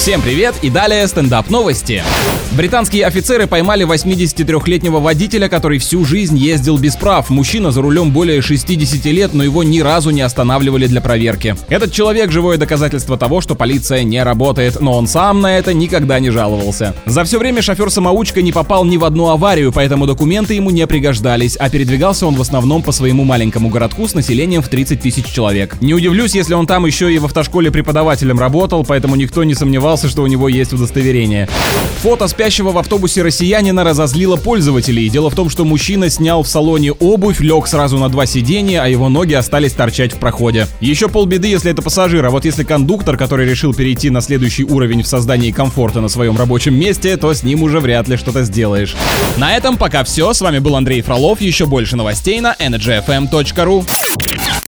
Всем привет и далее стендап новости. Британские офицеры поймали 83-летнего водителя, который всю жизнь ездил без прав. Мужчина за рулем более 60 лет, но его ни разу не останавливали для проверки. Этот человек живое доказательство того, что полиция не работает, но он сам на это никогда не жаловался. За все время шофер-самоучка не попал ни в одну аварию, поэтому документы ему не пригождались, а передвигался он в основном по своему маленькому городку с населением в 30 тысяч человек. Не удивлюсь, если он там еще и в автошколе преподавателем работал, поэтому никто не сомневался, что у него есть удостоверение. Фото спящего в автобусе россиянина разозлило пользователей. Дело в том, что мужчина снял в салоне обувь, лег сразу на два сиденья, а его ноги остались торчать в проходе. Еще полбеды, если это пассажир, а вот если кондуктор, который решил перейти на следующий уровень в создании комфорта на своем рабочем месте, то с ним уже вряд ли что-то сделаешь. На этом пока все. С вами был Андрей Фролов. Еще больше новостей на energyfm.ru.